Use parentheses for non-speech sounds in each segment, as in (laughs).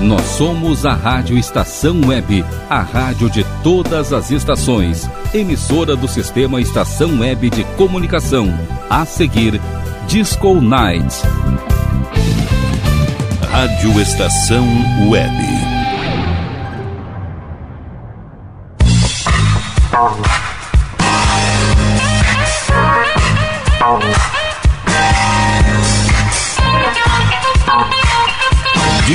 Nós somos a Rádio Estação Web, a rádio de todas as estações, emissora do sistema Estação Web de Comunicação. A seguir, Disco Night. Rádio Estação Web.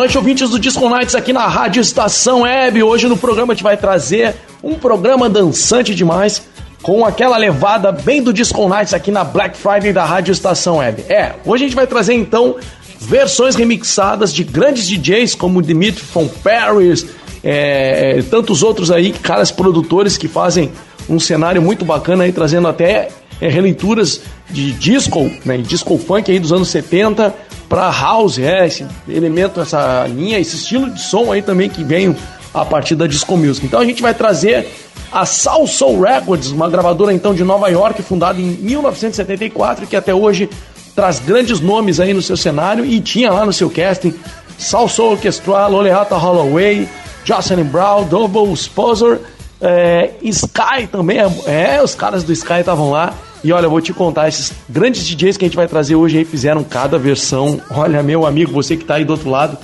Noite, ouvintes do Disco Nights aqui na Rádio Estação Web. Hoje no programa a gente vai trazer um programa dançante demais com aquela levada bem do Disco Nights aqui na Black Friday da Rádio Estação Web. É, hoje a gente vai trazer então versões remixadas de grandes DJs como Dimitri von Paris, é, tantos outros aí, caras produtores que fazem um cenário muito bacana aí, trazendo até é, releituras de disco, né, disco funk aí dos anos 70 para house, é, esse elemento, essa linha, esse estilo de som aí também que vem a partir da disco music. Então a gente vai trazer a Soul Soul Records, uma gravadora então de Nova York, fundada em 1974, que até hoje traz grandes nomes aí no seu cenário e tinha lá no seu casting Soul Soul Orchestra, Loleata Holloway, Jocelyn Brown, Double Sponsor, é, Sky também, é, os caras do Sky estavam lá. E olha, eu vou te contar, esses grandes DJs que a gente vai trazer hoje aí fizeram cada versão. Olha, meu amigo, você que tá aí do outro lado,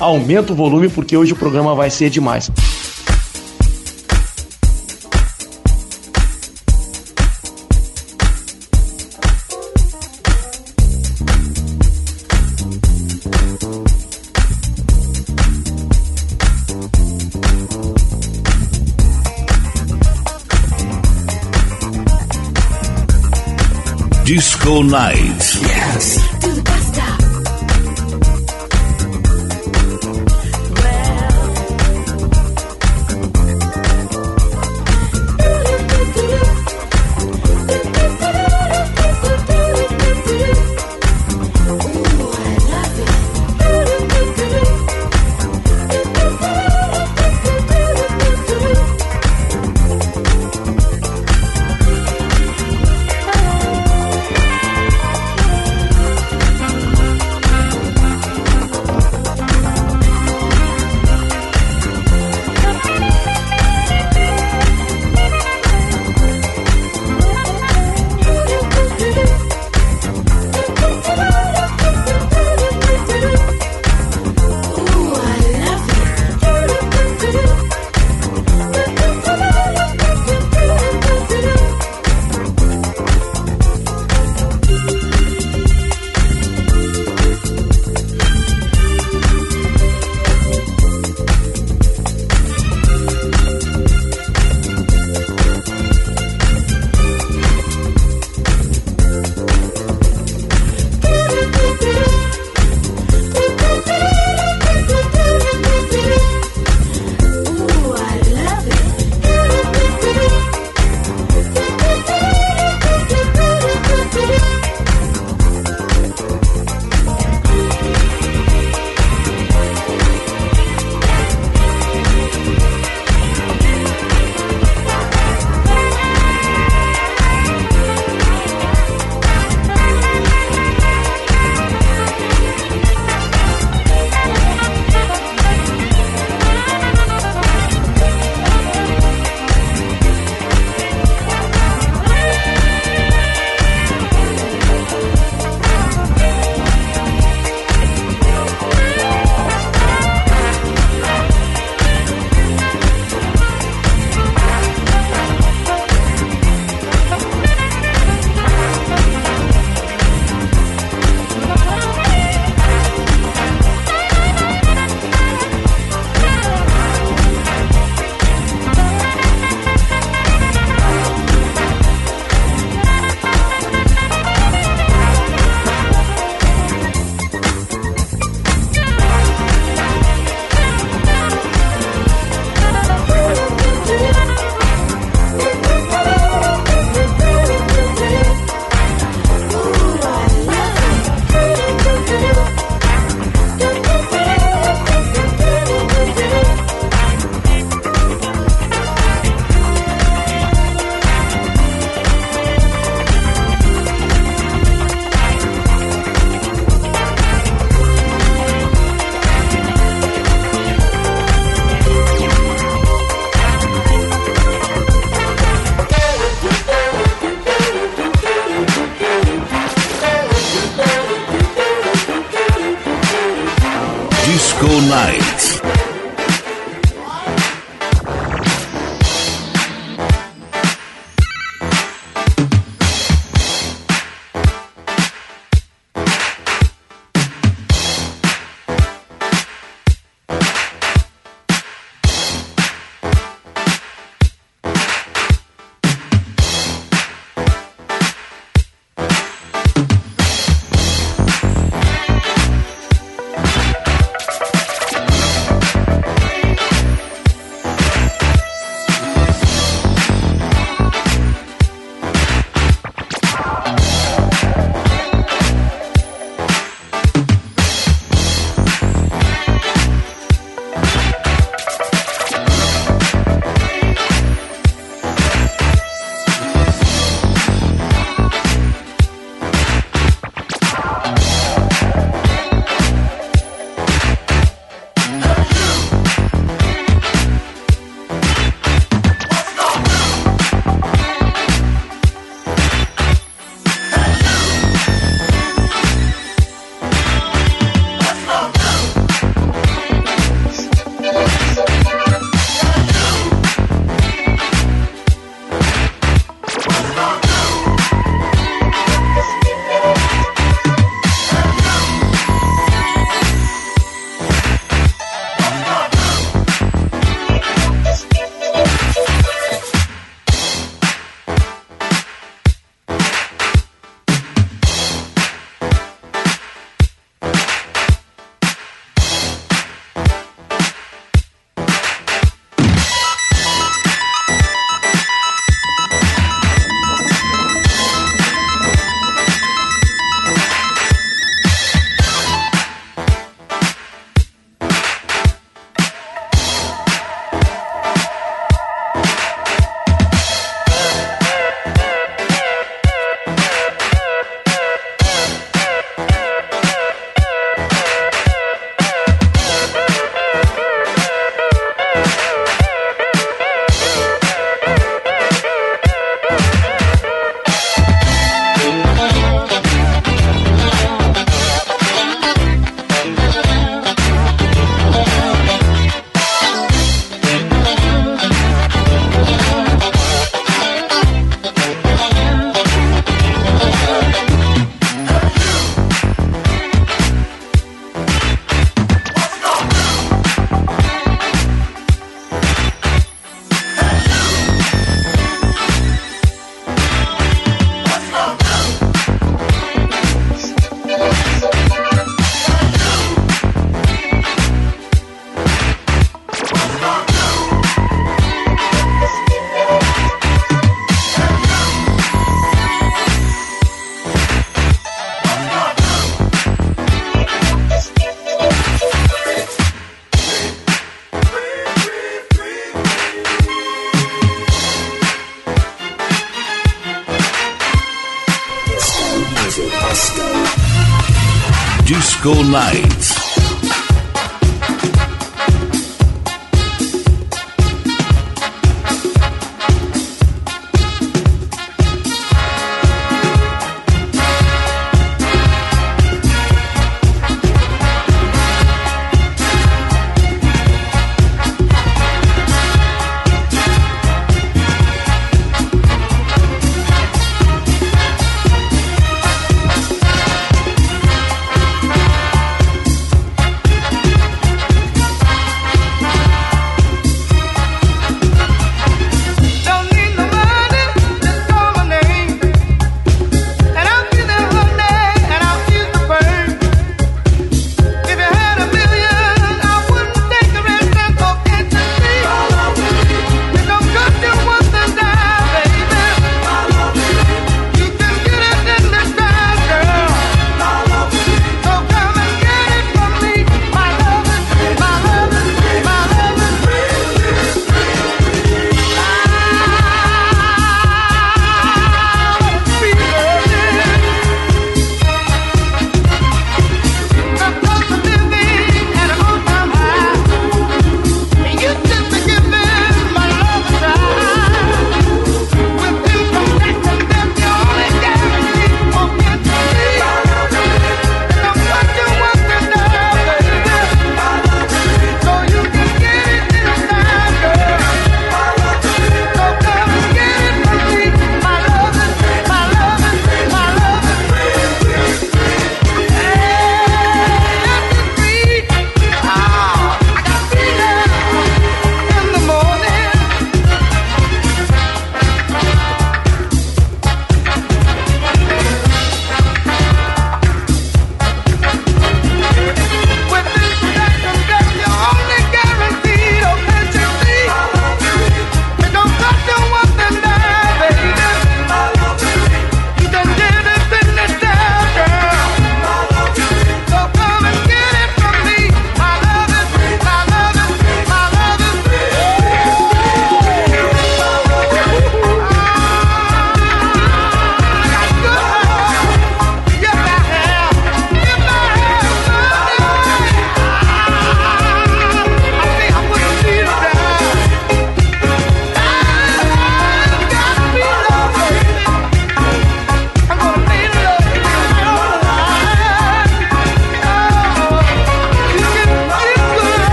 aumenta o volume porque hoje o programa vai ser demais. Night. Yes.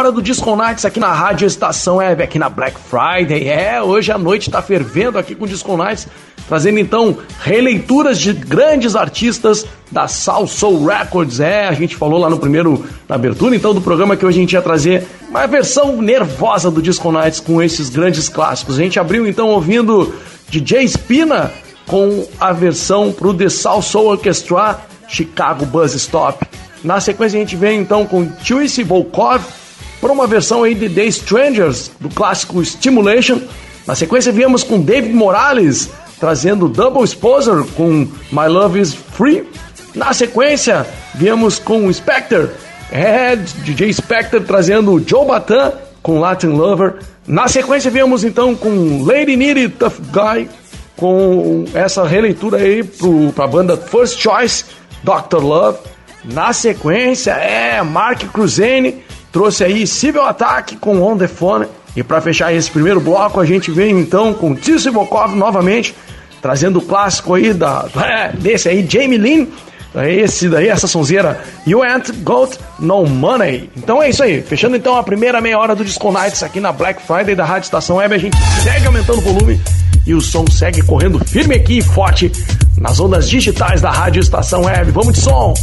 Hora do Disco Nights aqui na Rádio Estação Web, aqui na Black Friday. É, hoje a noite tá fervendo aqui com o Disco Nights, trazendo então releituras de grandes artistas da Soul Soul Records. É, a gente falou lá no primeiro, na abertura então do programa que hoje a gente ia trazer uma versão nervosa do Disco Nights com esses grandes clássicos. A gente abriu então ouvindo DJ Spina com a versão pro The Soul Soul Orchestra Chicago Buzz Stop. Na sequência a gente vem então com Chuisi Volkov uma versão aí de The Strangers do clássico Stimulation. Na sequência viemos com David Morales trazendo Double Exposure com My Love Is Free. Na sequência viemos com Spectre, é, DJ Spectre trazendo Joe Batan com Latin Lover. Na sequência viemos então com Lady Nitty Tough Guy com essa releitura aí para a banda First Choice, Dr. Love. Na sequência, é Mark Cruzene trouxe aí Civil Attack com On The Phone. E para fechar esse primeiro bloco, a gente vem então com Tissy Bokov novamente, trazendo o clássico aí da, (laughs) é, desse aí, Jamie Lynn. Esse daí, essa sonzeira, You Ain't Got No Money. Então é isso aí, fechando então a primeira meia hora do Disco Nights aqui na Black Friday da Rádio Estação Web. A gente segue aumentando o volume e o som segue correndo firme aqui e forte nas ondas digitais da Rádio Estação Web. Vamos de som!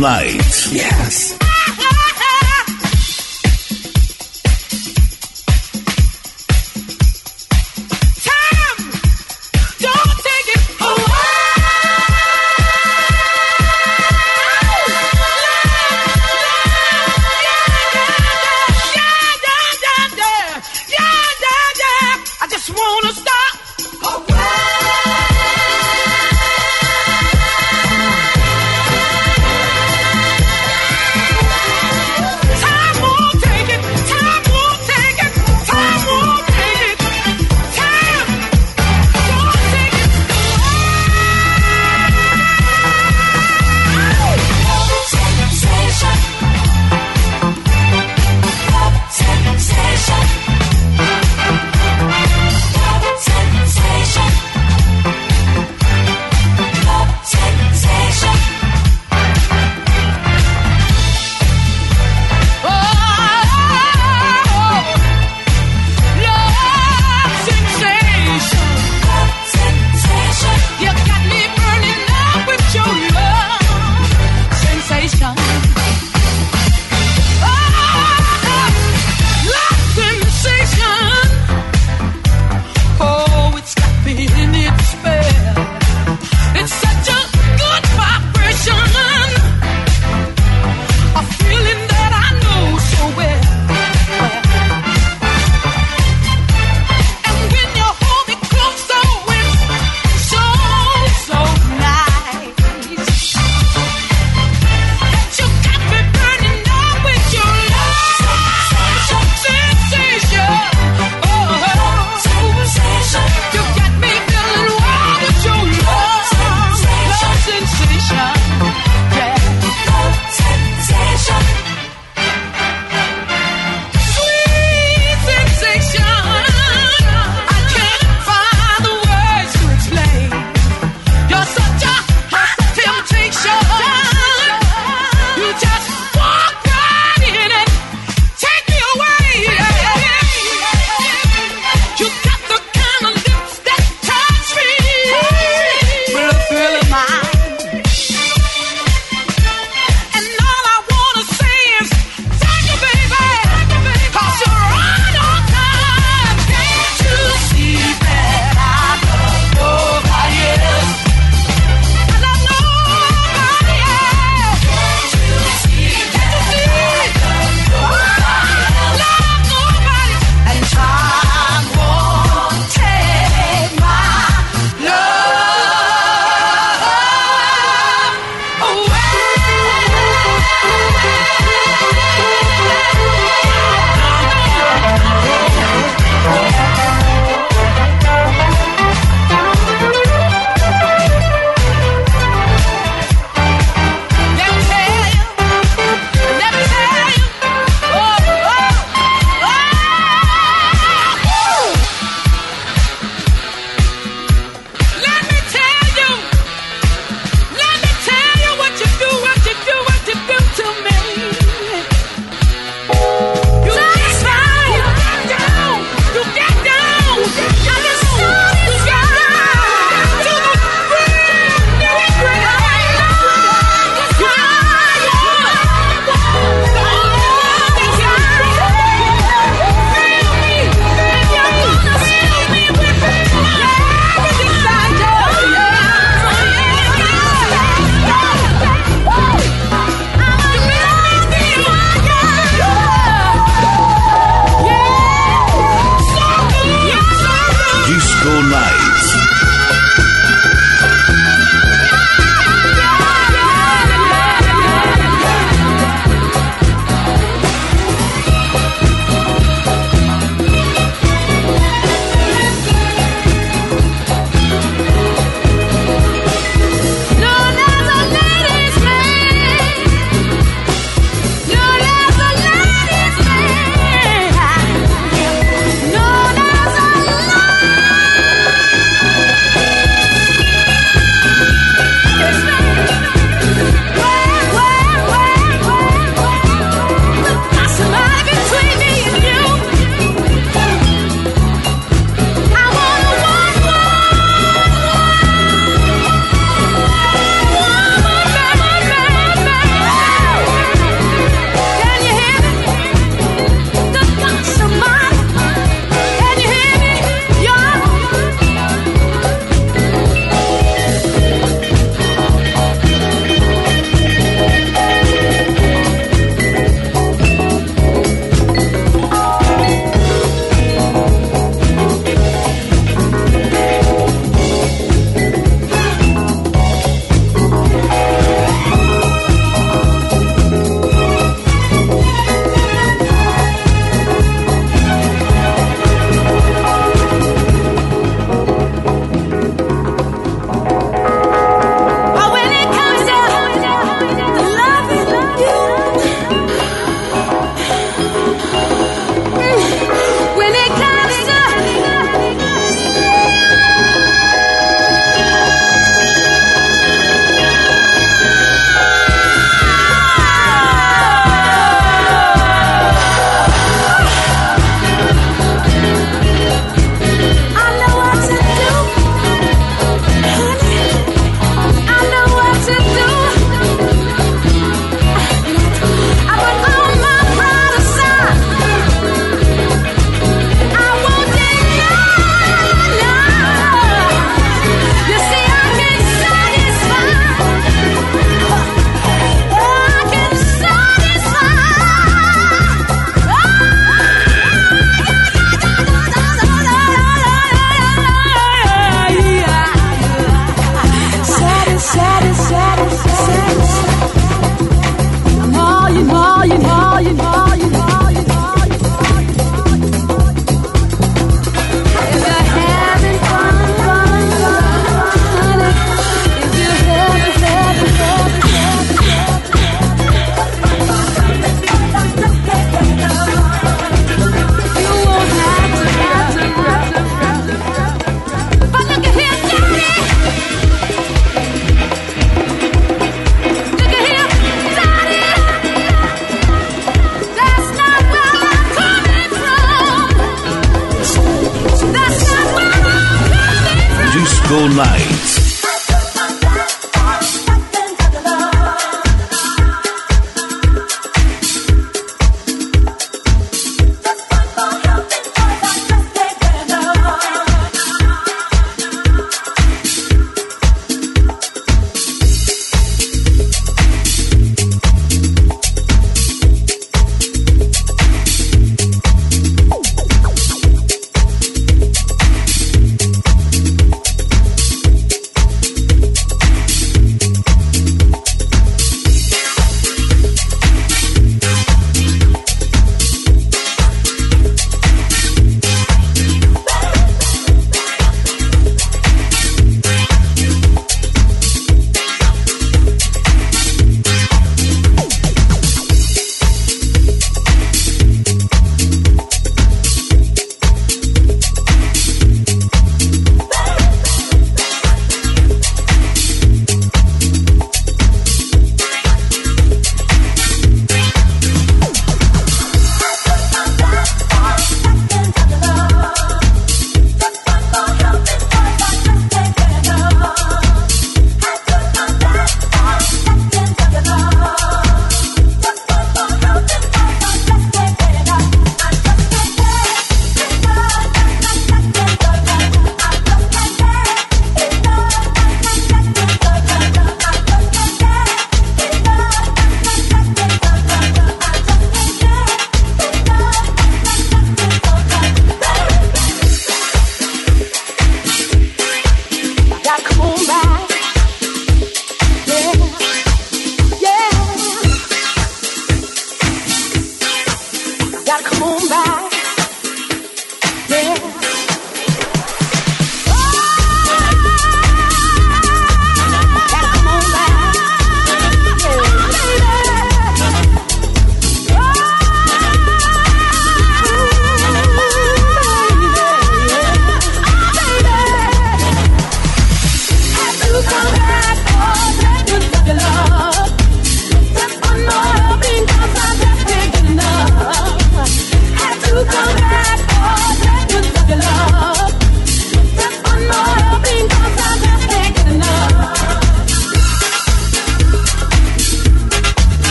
Disco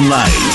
Disco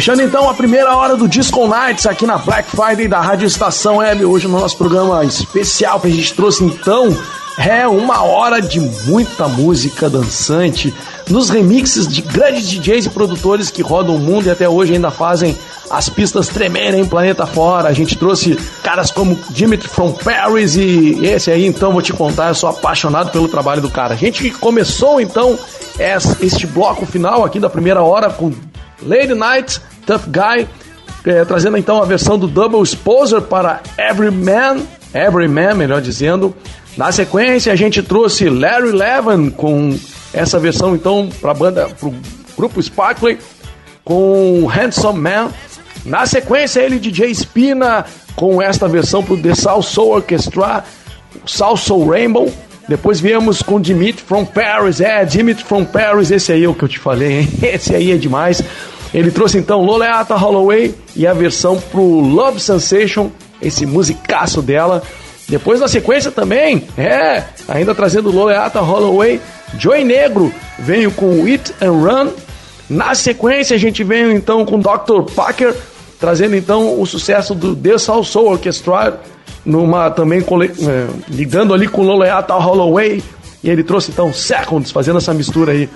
Fechando então a primeira hora do Disco Nights aqui na Black Friday da Rádio Estação Web. Hoje no nosso programa especial que a gente trouxe então é uma hora de muita música dançante nos remixes de grandes DJs e produtores que rodam o mundo e até hoje ainda fazem as pistas tremerem planeta fora. A gente trouxe caras como Dimitri from Paris e esse aí então vou te contar, eu sou apaixonado pelo trabalho do cara. A gente começou então es- este bloco final aqui da primeira hora com Lady Night, Tough Guy, eh, trazendo então a versão do Double Exposure para Every Man, Every Man, melhor dizendo. Na sequência, a gente trouxe Larry Levin com essa versão então para a banda, para o grupo Sparkley, com Handsome Man. Na sequência, ele DJ Spina com esta versão para o The South Orchestra, South Rainbow. Depois viemos com Dimitri from Paris. É, Dimitri from Paris, esse aí é o que eu te falei, hein? (laughs) Esse aí é demais. Ele trouxe então Loleata Holloway e a versão pro Love Sensation, esse musicaço dela. Depois na sequência também, é, ainda trazendo Loleata Holloway, Joy Negro veio com It and Run. Na sequência a gente veio então com Dr. Packer, trazendo então o sucesso do The Soul Soul Orchestra, numa também cole- eh, ligando ali com Loleata Holloway, e ele trouxe então Seconds, fazendo essa mistura aí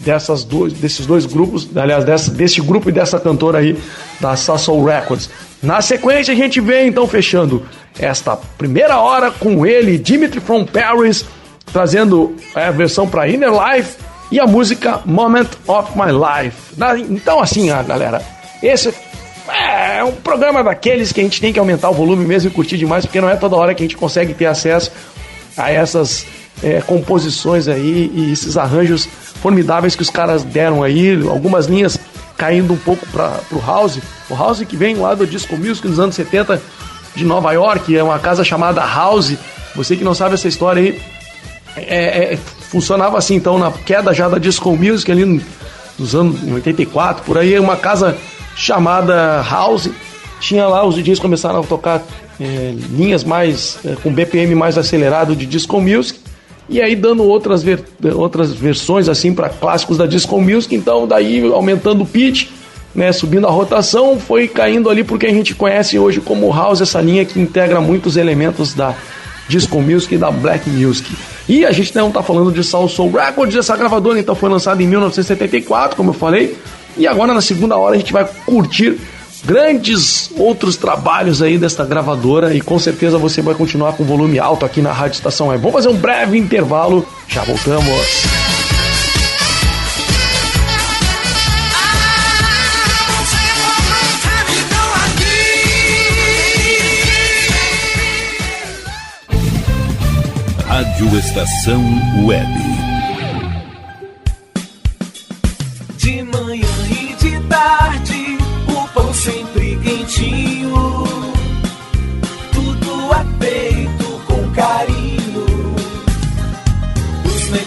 dessas dois, desses dois grupos, aliás, dessa, desse grupo e dessa cantora aí da Sassol Records. Na sequência, a gente vem então fechando esta primeira hora com ele, Dimitri from Paris, trazendo a versão para Inner Life e a música Moment of My Life. Então, assim, galera, esse é um programa daqueles que a gente tem que aumentar o volume mesmo e curtir demais, porque não é toda hora que a gente consegue ter acesso a essas é, composições aí e esses arranjos formidáveis que os caras deram aí, algumas linhas caindo um pouco para o house. O house que vem lá do disco music nos anos 70 de Nova York, é uma casa chamada House. Você que não sabe essa história aí, é, é, funcionava assim, então, na queda já da disco music ali no- nos anos 84, por aí, uma casa chamada House. Tinha lá, os DJs começaram a tocar é, linhas mais, é, com BPM mais acelerado de disco music. E aí dando outras, ver- outras versões assim para clássicos da disco music, então daí aumentando o pitch, né, subindo a rotação, foi caindo ali porque a gente conhece hoje como house essa linha que integra muitos elementos da disco music e da black music. E a gente não tá falando de Soul Soul Records, essa gravadora então foi lançada em 1974, como eu falei, e agora na segunda hora a gente vai curtir grandes outros trabalhos aí desta gravadora e com certeza você vai continuar com volume alto aqui na Rádio Estação Web. Vamos fazer um breve intervalo, já voltamos. Rádio Estação Web.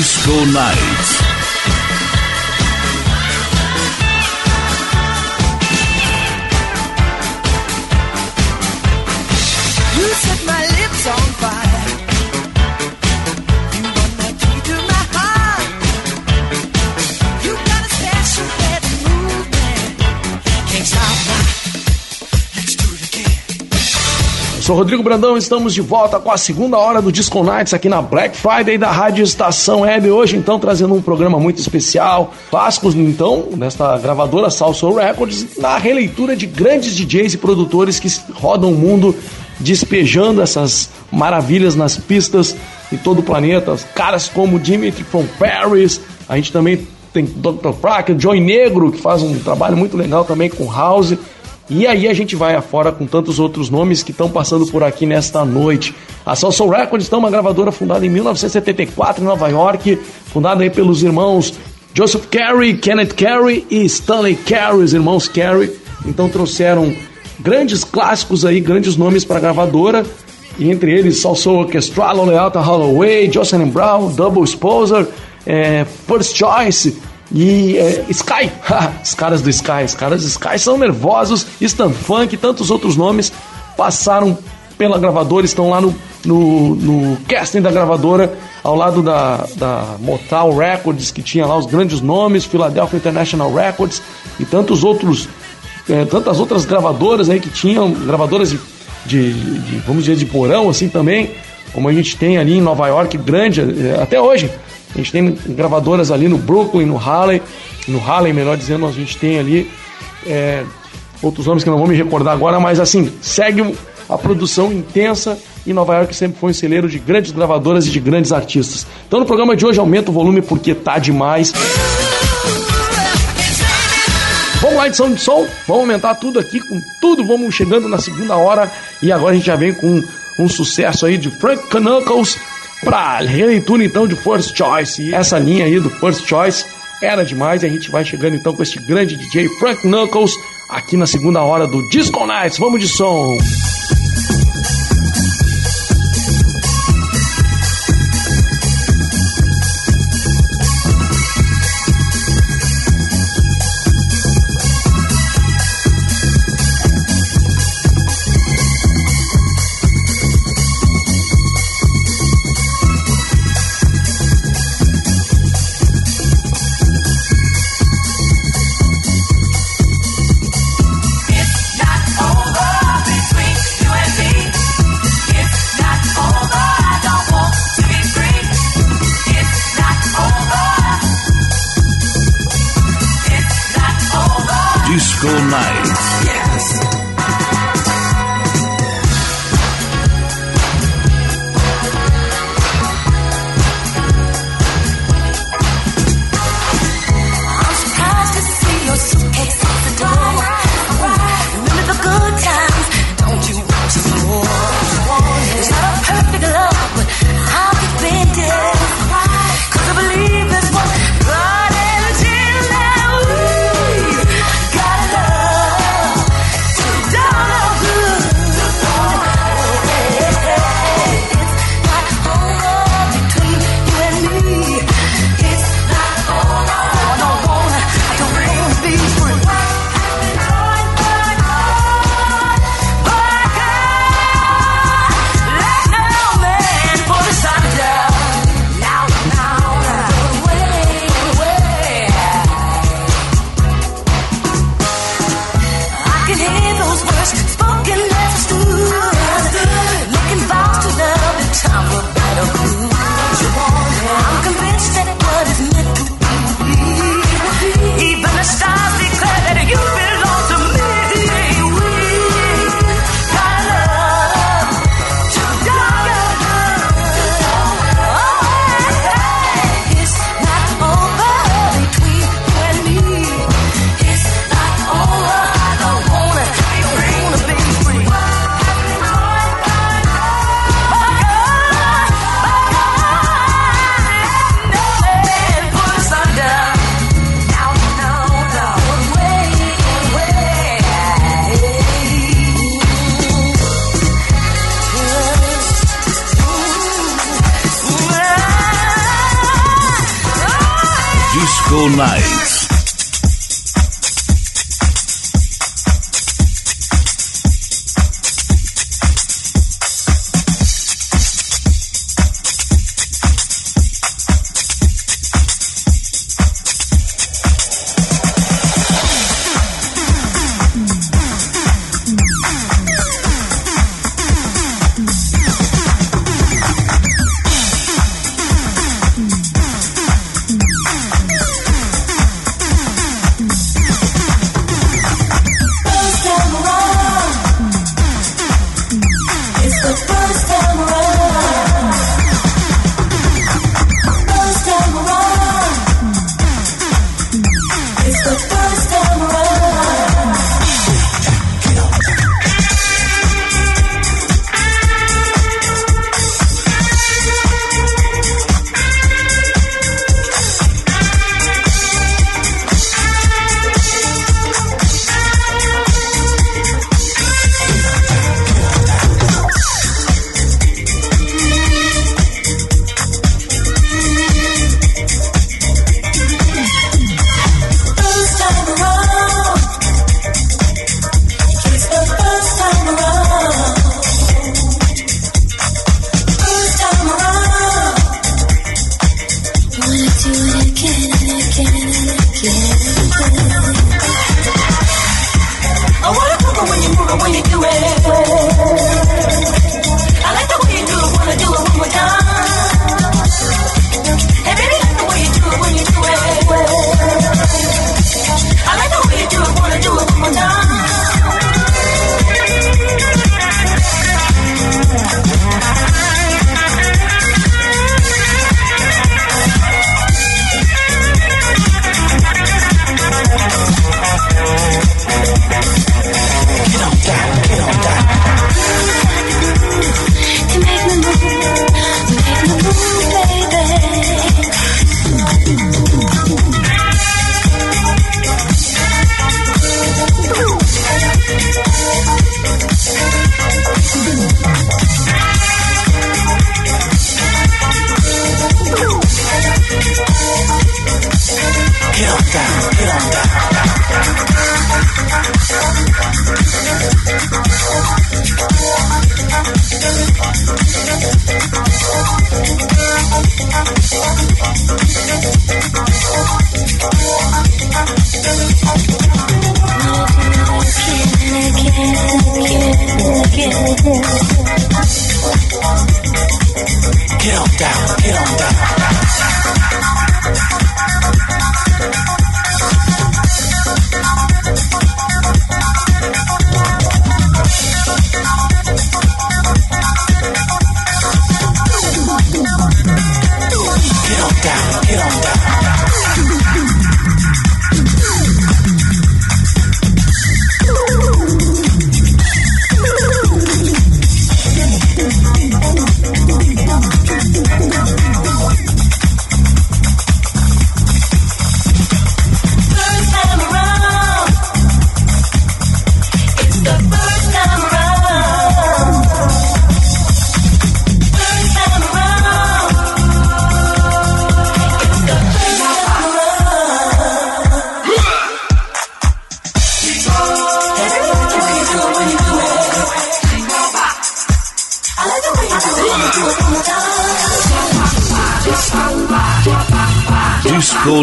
Disco Nights. You set my lips on fire. Sou Rodrigo Brandão, estamos de volta com a segunda hora do Disco Nights aqui na Black Friday da Rádio Estação Web. Hoje, então, trazendo um programa muito especial. Clássicos, então, nesta gravadora Salso Records, na releitura de grandes DJs e produtores que rodam o mundo despejando essas maravilhas nas pistas de todo o planeta. Caras como Dimitri from Paris, a gente também tem Dr. Frack, Joy Negro, que faz um trabalho muito legal também com House. E aí a gente vai afora com tantos outros nomes que estão passando por aqui nesta noite. A Salsoul Records é uma gravadora fundada em 1974 em Nova York, fundada aí pelos irmãos Joseph Carey, Kenneth Carey e Stanley Carey, os irmãos Carey. Então trouxeram grandes clássicos aí, grandes nomes para a gravadora. E entre eles Salsoul Orchestra, Loleata Holloway, Jocelyn Brown, Double Exposure, é, First Choice e é, Sky. (laughs) os caras do Sky, os caras do Sky são nervosos, Stan Funk e tantos outros nomes passaram pela gravadora, estão lá no, no, no casting da gravadora, ao lado da, da Motown Records, que tinha lá os grandes nomes, Philadelphia International Records e tantos outros, é, tantas outras gravadoras aí que tinham, gravadoras de, de, de, vamos dizer, de porão assim também, como a gente tem ali em Nova York, grande, é, até hoje. A gente tem gravadoras ali no Brooklyn, no Harlem, no Harlem, melhor dizendo, a gente tem ali é, outros nomes que não vou me recordar agora, mas assim, segue a produção intensa e Nova York sempre foi um celeiro de grandes gravadoras e de grandes artistas. Então no programa de hoje aumenta o volume porque tá demais. Vamos lá, edição de som, vamos aumentar tudo aqui com tudo, vamos chegando na segunda hora. E agora a gente já vem com um sucesso aí de Frank Knuckles pra releitura então de First Choice. E essa linha aí do First Choice era demais e a gente vai chegando então com este grande DJ Frank Knuckles aqui na segunda hora do Disco Nights. Vamos de som. It's Get on down, get on down.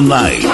Disco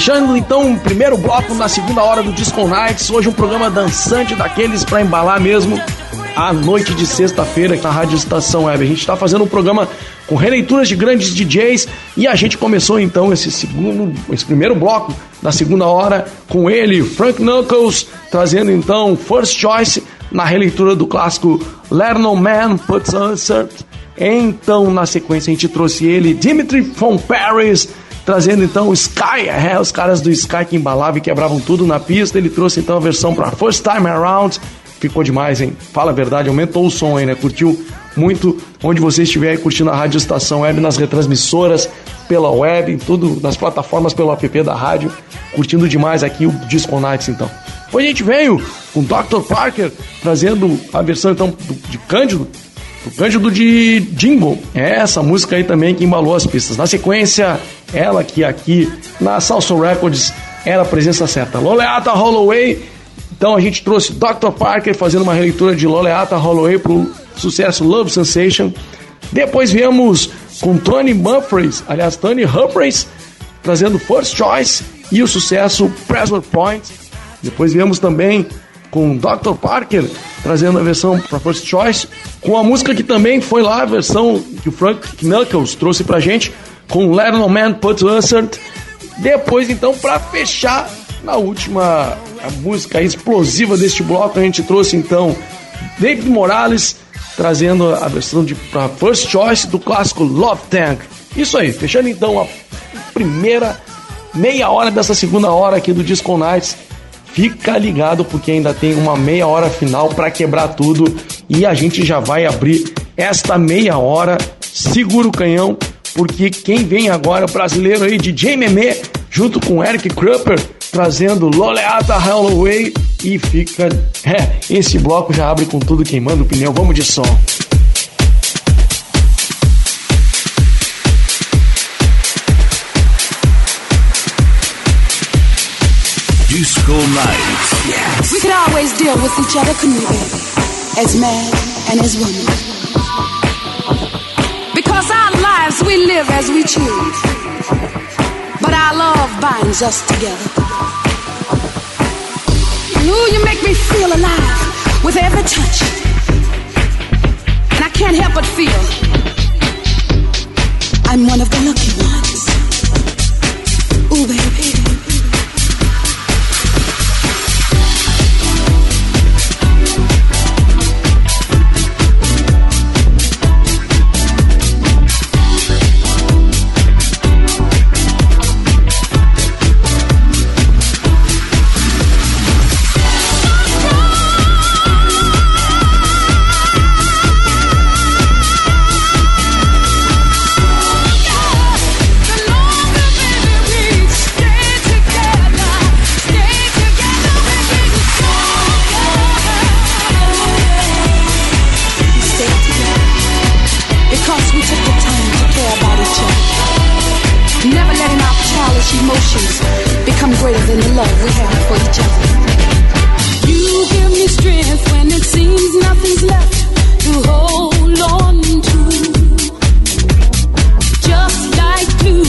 Fechando então o primeiro bloco na segunda hora do Disco Nights. Hoje um programa dançante daqueles pra embalar mesmo a noite de sexta-feira aqui na Rádio Estação Web. A gente está fazendo um programa com releituras de grandes DJs e a gente começou então esse segundo, esse primeiro bloco da segunda hora com ele, Frank Knuckles, trazendo então First Choice na releitura do clássico Let No Man Puts Answer. Então, na sequência, a gente trouxe ele, Dimitri from Paris, trazendo então o Sky, é, os caras do Sky que embalavam e quebravam tudo na pista. Ele trouxe então a versão para First Time Around. Ficou demais, hein? Fala a verdade, aumentou o som aí, né? Curtiu muito onde você estiver aí curtindo a Rádio Estação Web, nas retransmissoras, pela web, em tudo, nas plataformas pelo app da rádio. Curtindo demais aqui o Disco Nights, então. Depois a gente veio com Dr. Parker, trazendo a versão então de Cândido, o Cândido de Jingle. É essa música aí também que embalou as pistas. Na sequência, ela que aqui na Salsa Records era a presença certa. Loleata Holloway. Então a gente trouxe Dr. Parker fazendo uma releitura de Loleata Holloway pro sucesso Love Sensation. Depois viemos com Tony Humphreys, aliás, Tony Humphreys, trazendo First Choice e o sucesso Pressure Point. Depois viemos também com Dr. Parker, trazendo a versão para First Choice, com a música que também foi lá, a versão que o Frank Knuckles trouxe pra gente, com Let No Man Put Answered. Depois, então, para fechar, na última música explosiva deste bloco, a gente trouxe então David Morales, trazendo a versão de pra First Choice do clássico Love Tank. Isso aí, fechando então a primeira meia hora dessa segunda hora aqui do Disco Nights. Fica ligado porque ainda tem uma meia hora final para quebrar tudo e a gente já vai abrir esta meia hora. Segura o canhão porque quem vem agora é o brasileiro aí DJ Meme junto com Eric Krupper trazendo Loleata Holloway e fica (laughs) é, esse bloco já abre com tudo queimando o pneu. Vamos de som. Disco Nights. We could always deal with each other, couldn't we, baby? As man and as woman. Because our lives we live as we choose. But our love binds us together. Ooh, you make me feel alive with every touch. And I can't help but feel I'm one of the lucky ones. Ooh, baby. Emotions become greater than the love we have for each other. You give me strength when it seems nothing's left to hold on to. Just like glue,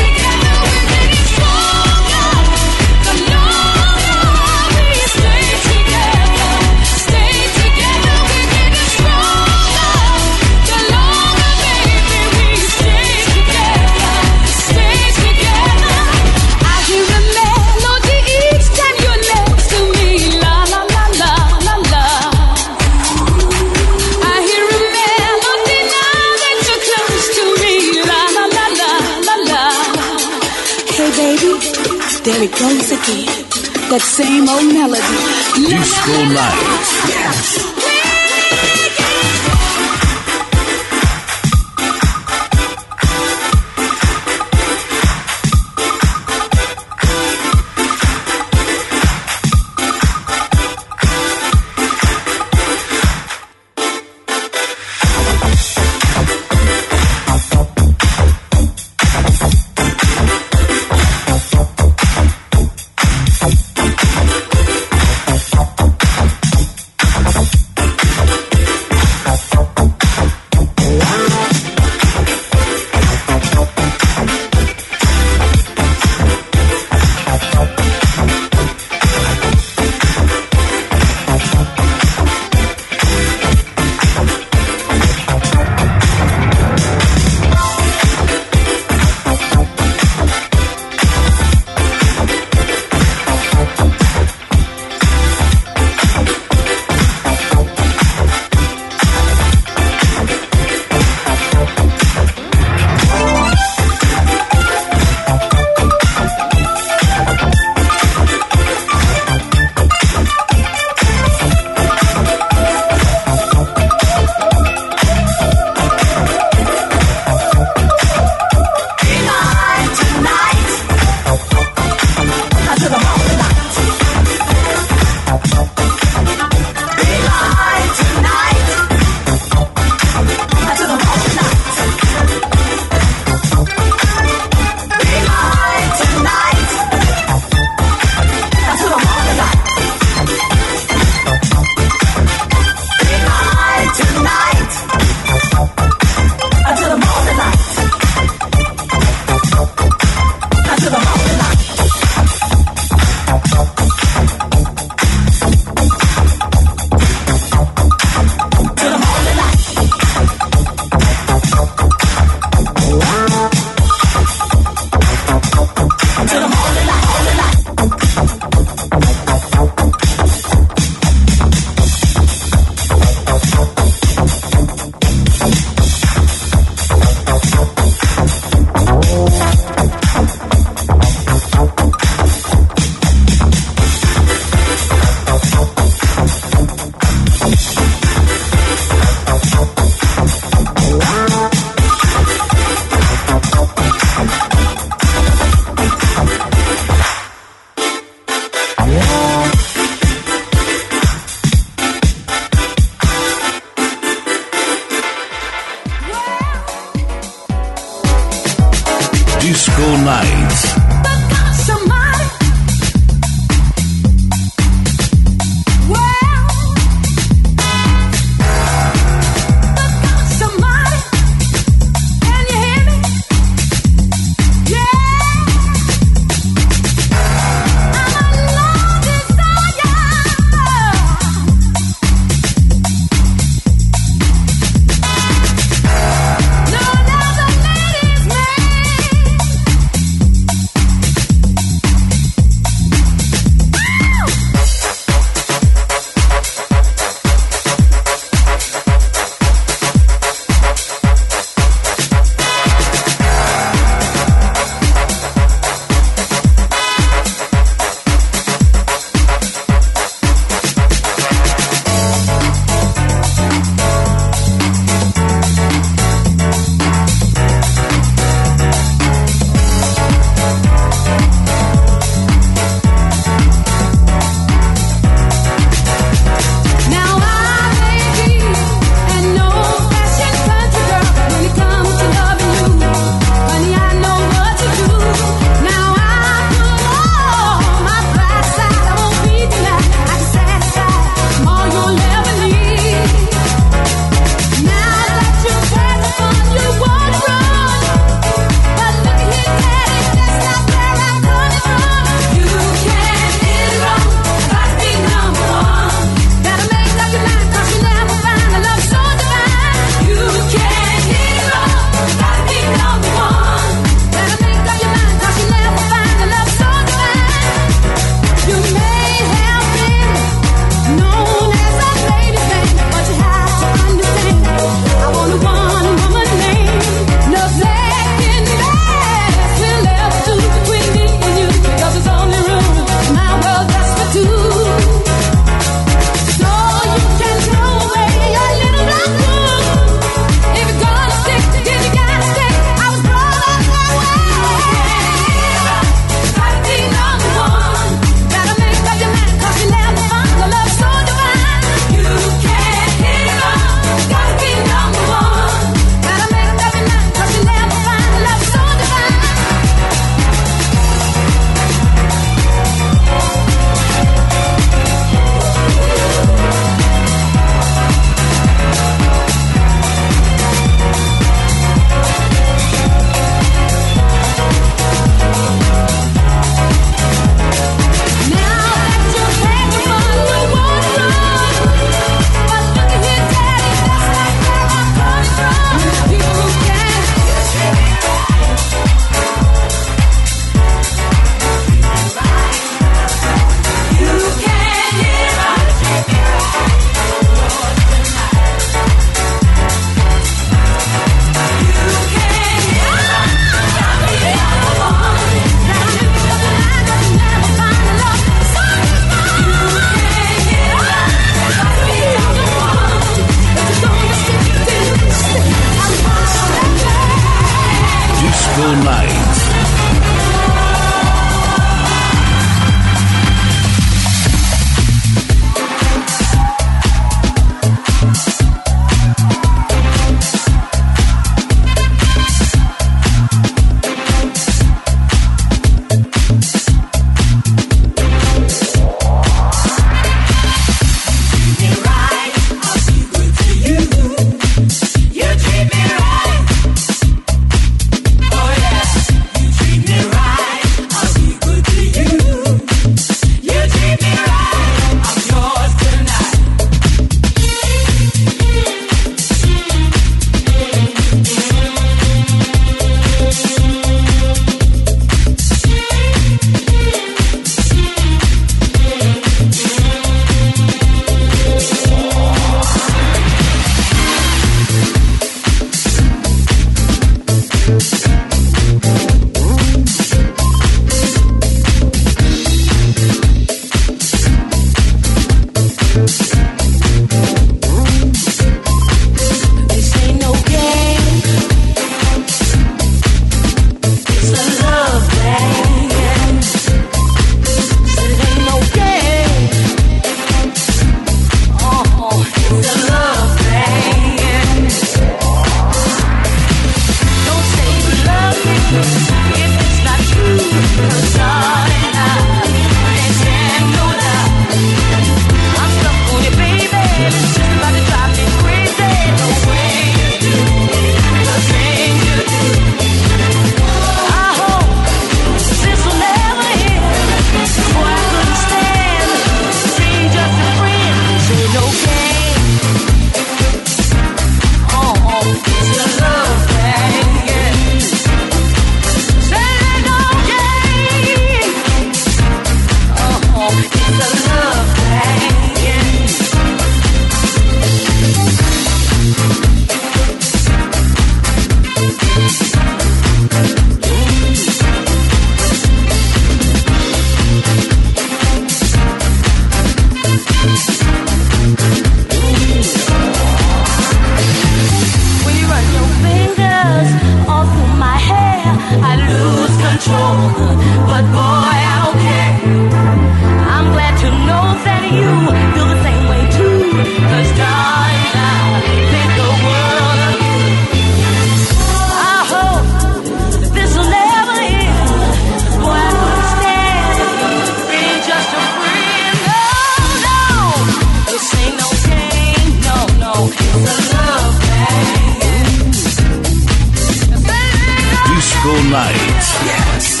Yes.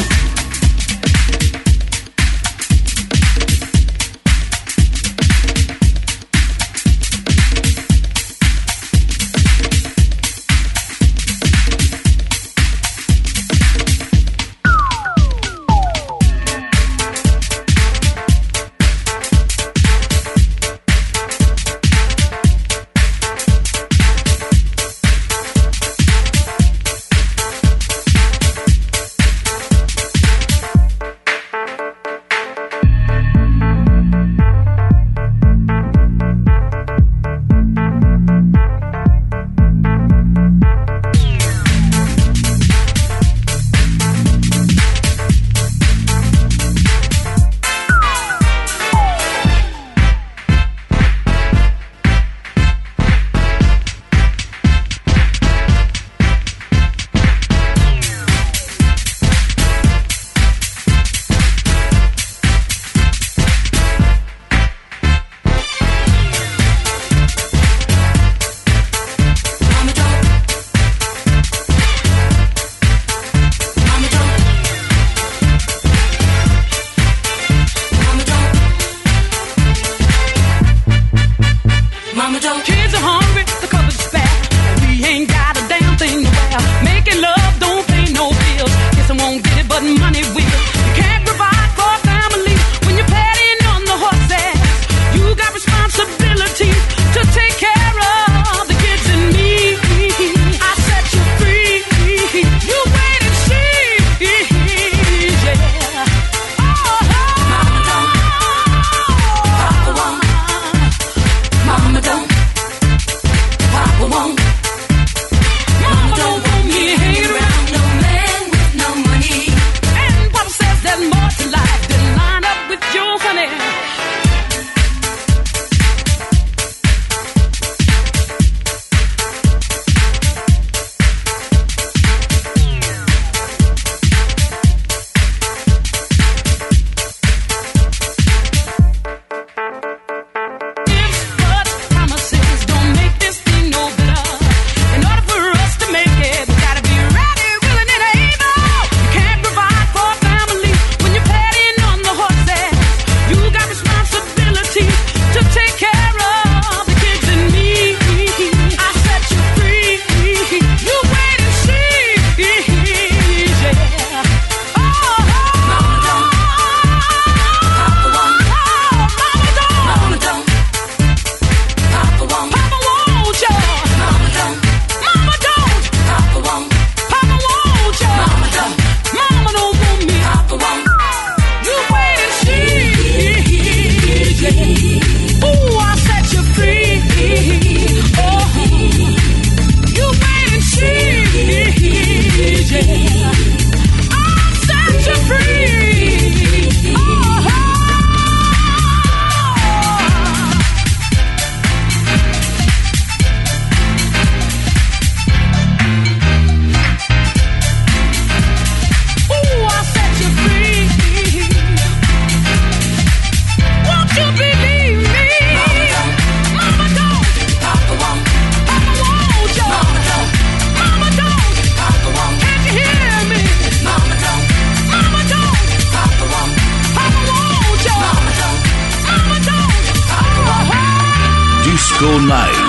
Disco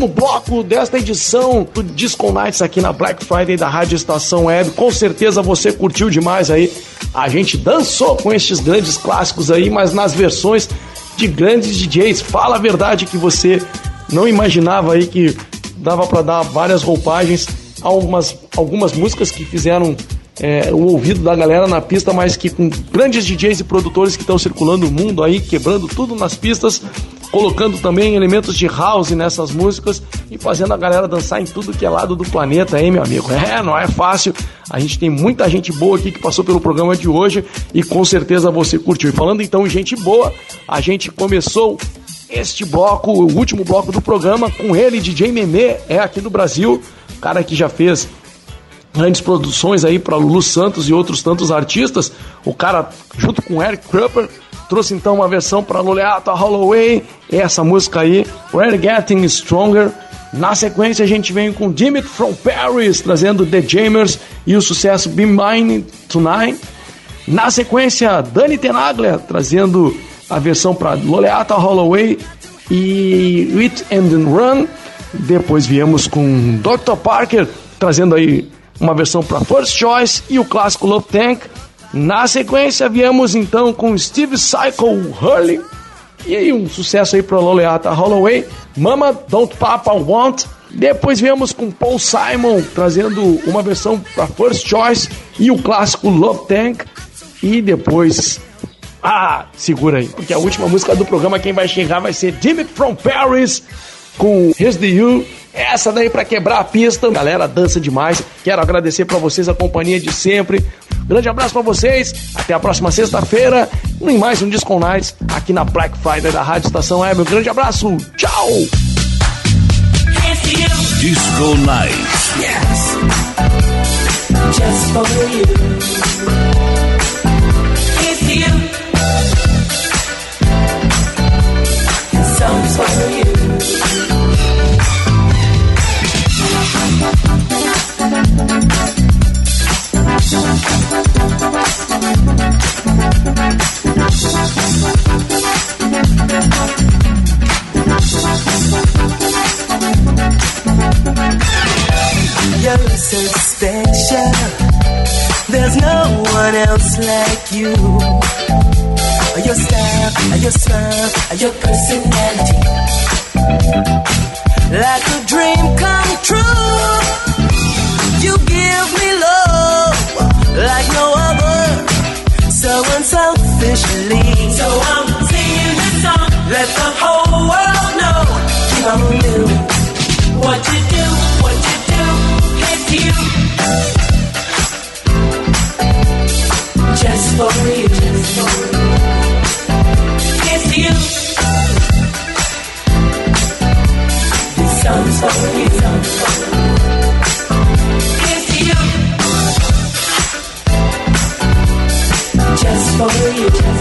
último bloco desta edição do Disco Nights aqui na Black Friday da Rádio Estação Web. Com certeza você curtiu demais aí. A gente dançou com estes grandes clássicos aí, mas nas versões de grandes DJs. Fala a verdade que você não imaginava aí que dava para dar várias roupagens algumas, algumas músicas que fizeram é, o ouvido da galera na pista, mas que com grandes DJs e produtores que estão circulando o mundo aí, quebrando tudo nas pistas, colocando também elementos de house nessas músicas e fazendo a galera dançar em tudo que é lado do planeta, hein, meu amigo? É, não é fácil. A gente tem muita gente boa aqui que passou pelo programa de hoje e com certeza você curtiu. E falando então em gente boa, a gente começou este bloco, o último bloco do programa, com ele, DJ Memê, é aqui do Brasil, cara que já fez grandes produções aí para Lulu Santos e outros tantos artistas. O cara, junto com Eric Krupper, trouxe então uma versão para Loleato Holloway, essa música aí, We're Getting Stronger. Na sequência, a gente vem com Dimit from Paris, trazendo The Jamers e o sucesso Be Mine Tonight. Na sequência, Dani Tenaglia, trazendo a versão para Loleato Holloway e It and Run. Depois viemos com Dr. Parker, trazendo aí uma versão para First Choice e o clássico Love Tank. Na sequência, viemos então com Steve Cycle Hurley e um sucesso aí para Loleata Holloway, Mama Don't Papa Want. Depois viemos com Paul Simon trazendo uma versão para First Choice e o clássico Love Tank. E depois, ah, segura aí, porque a última música do programa quem vai chegar vai ser Jimmy from Paris com Here's the You. Essa daí para quebrar a pista. Galera, dança demais. Quero agradecer para vocês a companhia de sempre. Grande abraço para vocês. Até a próxima sexta-feira em mais um Disco Nights aqui na Black Friday da Rádio Estação Web. Um grande abraço. Tchau. Disco Nights. Yes. Just for you. It's you. This song's for You're so special. There's no one else like you. Your style, your smile, your personality. Like a dream come for you. It's you. This song's for you. It's you. Just for you. Here's